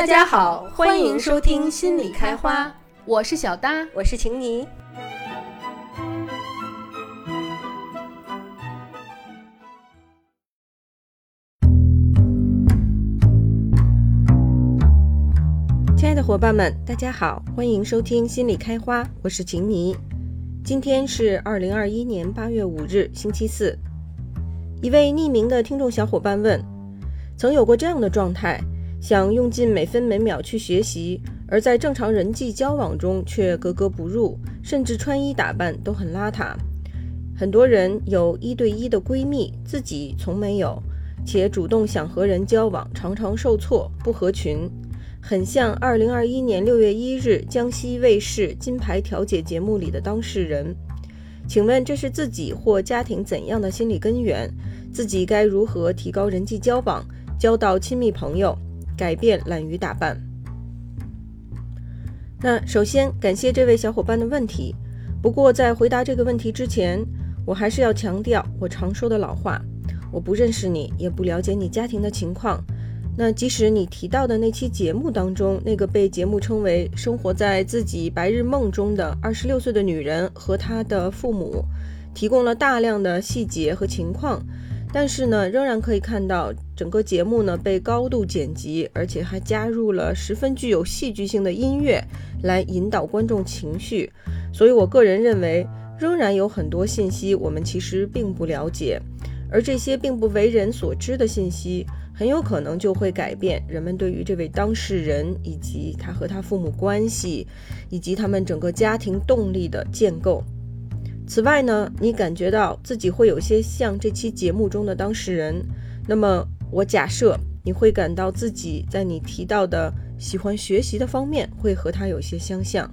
大家好，欢迎收听心理开花，我是小搭，我是晴妮。亲爱的伙伴们，大家好，欢迎收听心理开花，我是晴妮。今天是二零二一年八月五日，星期四。一位匿名的听众小伙伴问：曾有过这样的状态，想用尽每分每秒去学习，而在正常人际交往中却格格不入，甚至穿衣打扮都很邋遢。很多人有一对一的闺蜜，自己从没有，且主动想和人交往，常常受挫，不合群。很像二零二一年六月一日江西卫视金牌调解节目里的当事人，请问这是自己或家庭怎样的心理根源？自己该如何提高人际交往，交到亲密朋友，改变懒于打扮？那首先感谢这位小伙伴的问题。不过在回答这个问题之前，我还是要强调我常说的老话：我不认识你，也不了解你家庭的情况。那即使你提到的那期节目当中，那个被节目称为生活在自己白日梦中的二十六岁的女人和她的父母，提供了大量的细节和情况，但是呢，仍然可以看到整个节目呢被高度剪辑，而且还加入了十分具有戏剧性的音乐来引导观众情绪。所以我个人认为，仍然有很多信息我们其实并不了解，而这些并不为人所知的信息。很有可能就会改变人们对于这位当事人以及他和他父母关系，以及他们整个家庭动力的建构。此外呢，你感觉到自己会有些像这期节目中的当事人，那么我假设你会感到自己在你提到的喜欢学习的方面会和他有些相像。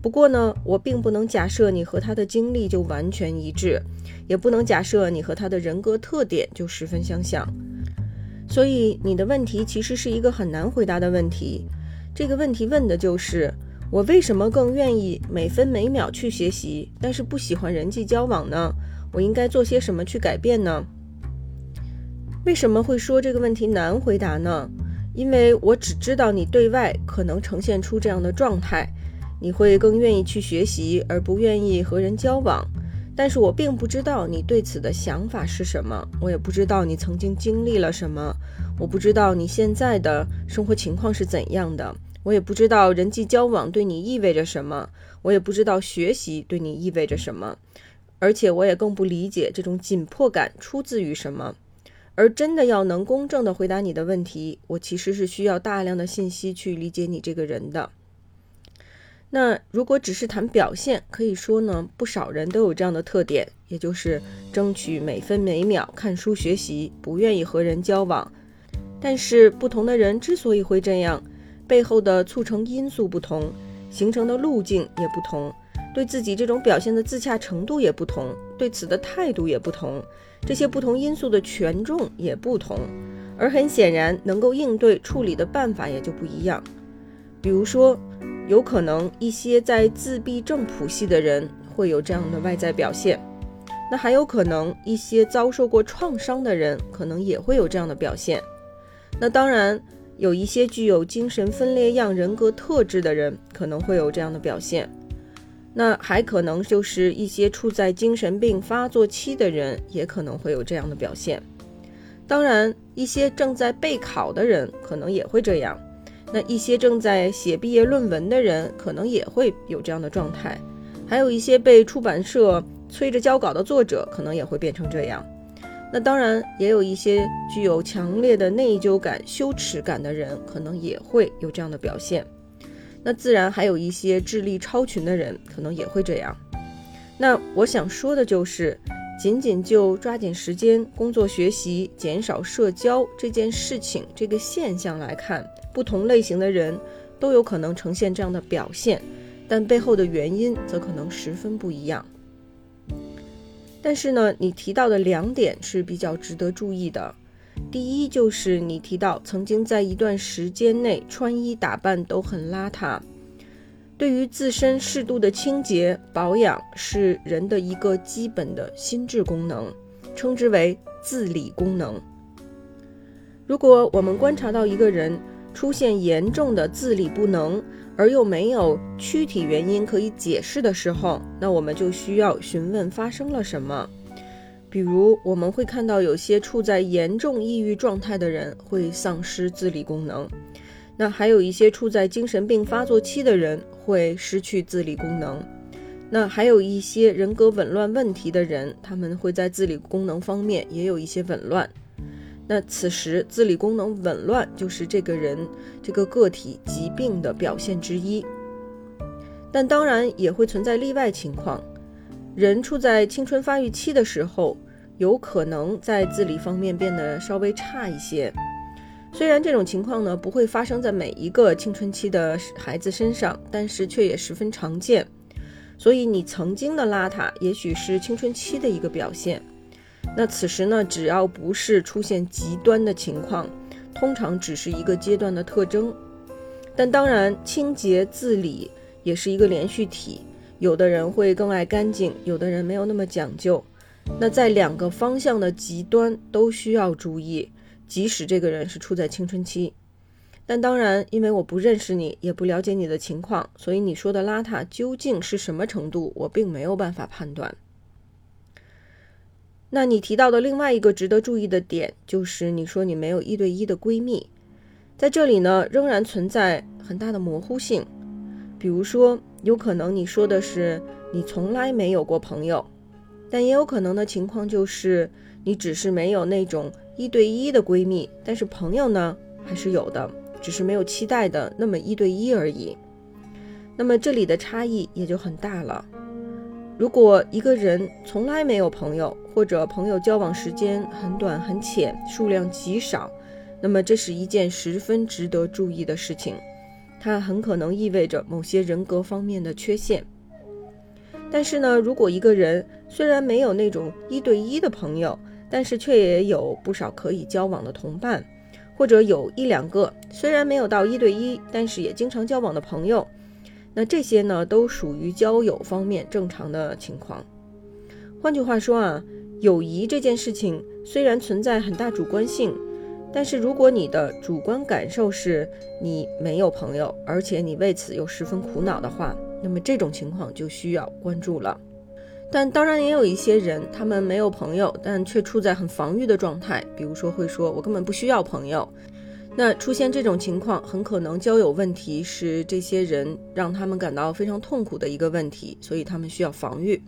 不过呢，我并不能假设你和他的经历就完全一致，也不能假设你和他的人格特点就十分相像。所以你的问题其实是一个很难回答的问题。这个问题问的就是我为什么更愿意每分每秒去学习，但是不喜欢人际交往呢？我应该做些什么去改变呢？为什么会说这个问题难回答呢？因为我只知道你对外可能呈现出这样的状态，你会更愿意去学习而不愿意和人交往。但是我并不知道你对此的想法是什么，我也不知道你曾经经历了什么，我不知道你现在的生活情况是怎样的，我也不知道人际交往对你意味着什么，我也不知道学习对你意味着什么，而且我也更不理解这种紧迫感出自于什么。而真的要能公正的回答你的问题，我其实是需要大量的信息去理解你这个人的。那如果只是谈表现，可以说呢，不少人都有这样的特点，也就是争取每分每秒看书学习，不愿意和人交往。但是不同的人之所以会这样，背后的促成因素不同，形成的路径也不同，对自己这种表现的自洽程度也不同，对此的态度也不同，这些不同因素的权重也不同，而很显然，能够应对处理的办法也就不一样。比如说。有可能一些在自闭症谱系的人会有这样的外在表现，那还有可能一些遭受过创伤的人可能也会有这样的表现。那当然，有一些具有精神分裂样人格特质的人可能会有这样的表现。那还可能就是一些处在精神病发作期的人也可能会有这样的表现。当然，一些正在备考的人可能也会这样。那一些正在写毕业论文的人，可能也会有这样的状态；还有一些被出版社催着交稿的作者，可能也会变成这样。那当然，也有一些具有强烈的内疚感、羞耻感的人，可能也会有这样的表现。那自然还有一些智力超群的人，可能也会这样。那我想说的就是，仅仅就抓紧时间工作、学习、减少社交这件事情、这个现象来看。不同类型的人都有可能呈现这样的表现，但背后的原因则可能十分不一样。但是呢，你提到的两点是比较值得注意的。第一，就是你提到曾经在一段时间内穿衣打扮都很邋遢。对于自身适度的清洁保养是人的一个基本的心智功能，称之为自理功能。如果我们观察到一个人，出现严重的自理不能，而又没有躯体原因可以解释的时候，那我们就需要询问发生了什么。比如，我们会看到有些处在严重抑郁状态的人会丧失自理功能，那还有一些处在精神病发作期的人会失去自理功能，那还有一些人格紊乱问题的人，他们会在自理功能方面也有一些紊乱。那此时自理功能紊乱就是这个人这个个体疾病的表现之一，但当然也会存在例外情况。人处在青春发育期的时候，有可能在自理方面变得稍微差一些。虽然这种情况呢不会发生在每一个青春期的孩子身上，但是却也十分常见。所以你曾经的邋遢，也许是青春期的一个表现。那此时呢，只要不是出现极端的情况，通常只是一个阶段的特征。但当然，清洁自理也是一个连续体。有的人会更爱干净，有的人没有那么讲究。那在两个方向的极端都需要注意，即使这个人是处在青春期。但当然，因为我不认识你，也不了解你的情况，所以你说的邋遢究竟是什么程度，我并没有办法判断。那你提到的另外一个值得注意的点，就是你说你没有一对一的闺蜜，在这里呢，仍然存在很大的模糊性。比如说，有可能你说的是你从来没有过朋友，但也有可能的情况就是你只是没有那种一对一的闺蜜，但是朋友呢还是有的，只是没有期待的那么一对一而已。那么这里的差异也就很大了。如果一个人从来没有朋友，或者朋友交往时间很短很浅，数量极少，那么这是一件十分值得注意的事情，它很可能意味着某些人格方面的缺陷。但是呢，如果一个人虽然没有那种一对一的朋友，但是却也有不少可以交往的同伴，或者有一两个虽然没有到一对一，但是也经常交往的朋友。那这些呢，都属于交友方面正常的情况。换句话说啊，友谊这件事情虽然存在很大主观性，但是如果你的主观感受是你没有朋友，而且你为此又十分苦恼的话，那么这种情况就需要关注了。但当然也有一些人，他们没有朋友，但却处在很防御的状态，比如说会说“我根本不需要朋友”。那出现这种情况，很可能交友问题是这些人让他们感到非常痛苦的一个问题，所以他们需要防御。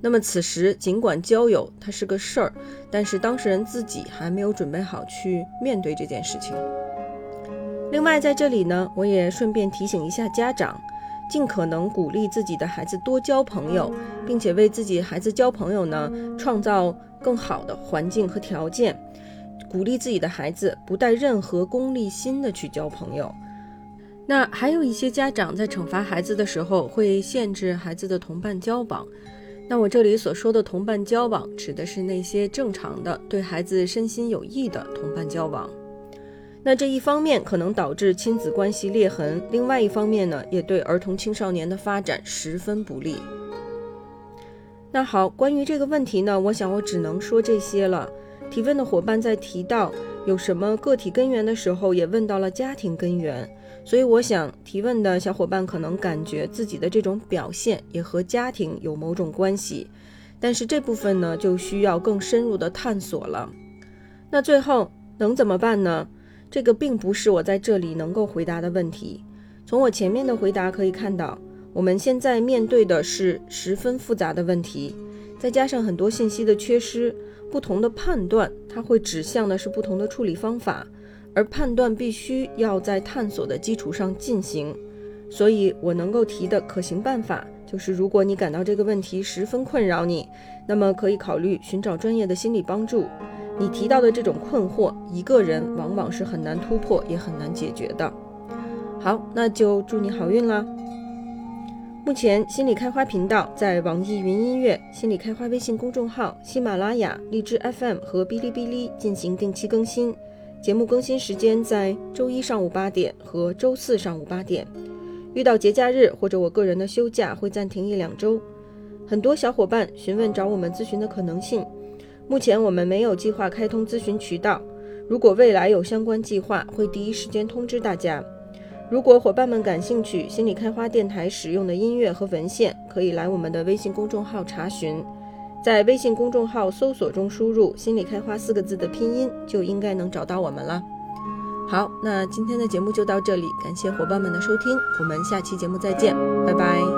那么此时，尽管交友它是个事儿，但是当事人自己还没有准备好去面对这件事情。另外，在这里呢，我也顺便提醒一下家长，尽可能鼓励自己的孩子多交朋友，并且为自己孩子交朋友呢创造更好的环境和条件。鼓励自己的孩子不带任何功利心的去交朋友。那还有一些家长在惩罚孩子的时候会限制孩子的同伴交往。那我这里所说的同伴交往，指的是那些正常的、对孩子身心有益的同伴交往。那这一方面可能导致亲子关系裂痕，另外一方面呢，也对儿童青少年的发展十分不利。那好，关于这个问题呢，我想我只能说这些了。提问的伙伴在提到有什么个体根源的时候，也问到了家庭根源，所以我想提问的小伙伴可能感觉自己的这种表现也和家庭有某种关系，但是这部分呢就需要更深入的探索了。那最后能怎么办呢？这个并不是我在这里能够回答的问题。从我前面的回答可以看到，我们现在面对的是十分复杂的问题，再加上很多信息的缺失。不同的判断，它会指向的是不同的处理方法，而判断必须要在探索的基础上进行。所以，我能够提的可行办法就是：如果你感到这个问题十分困扰你，那么可以考虑寻找专业的心理帮助。你提到的这种困惑，一个人往往是很难突破，也很难解决的。好，那就祝你好运啦！目前，心理开花频道在网易云音乐、心理开花微信公众号、喜马拉雅、荔枝 FM 和哔哩哔哩进行定期更新。节目更新时间在周一上午八点和周四上午八点。遇到节假日或者我个人的休假，会暂停一两周。很多小伙伴询问找我们咨询的可能性，目前我们没有计划开通咨询渠道。如果未来有相关计划，会第一时间通知大家。如果伙伴们感兴趣，心理开花电台使用的音乐和文献，可以来我们的微信公众号查询，在微信公众号搜索中输入“心理开花”四个字的拼音，就应该能找到我们了。好，那今天的节目就到这里，感谢伙伴们的收听，我们下期节目再见，拜拜。